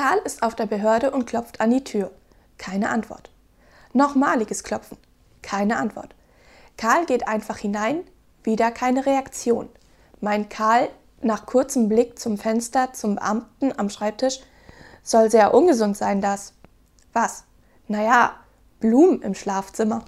Karl ist auf der Behörde und klopft an die Tür. Keine Antwort. Nochmaliges Klopfen. Keine Antwort. Karl geht einfach hinein, wieder keine Reaktion. Meint Karl nach kurzem Blick zum Fenster zum Beamten am Schreibtisch, soll sehr ungesund sein, das. Was? Naja, Blumen im Schlafzimmer.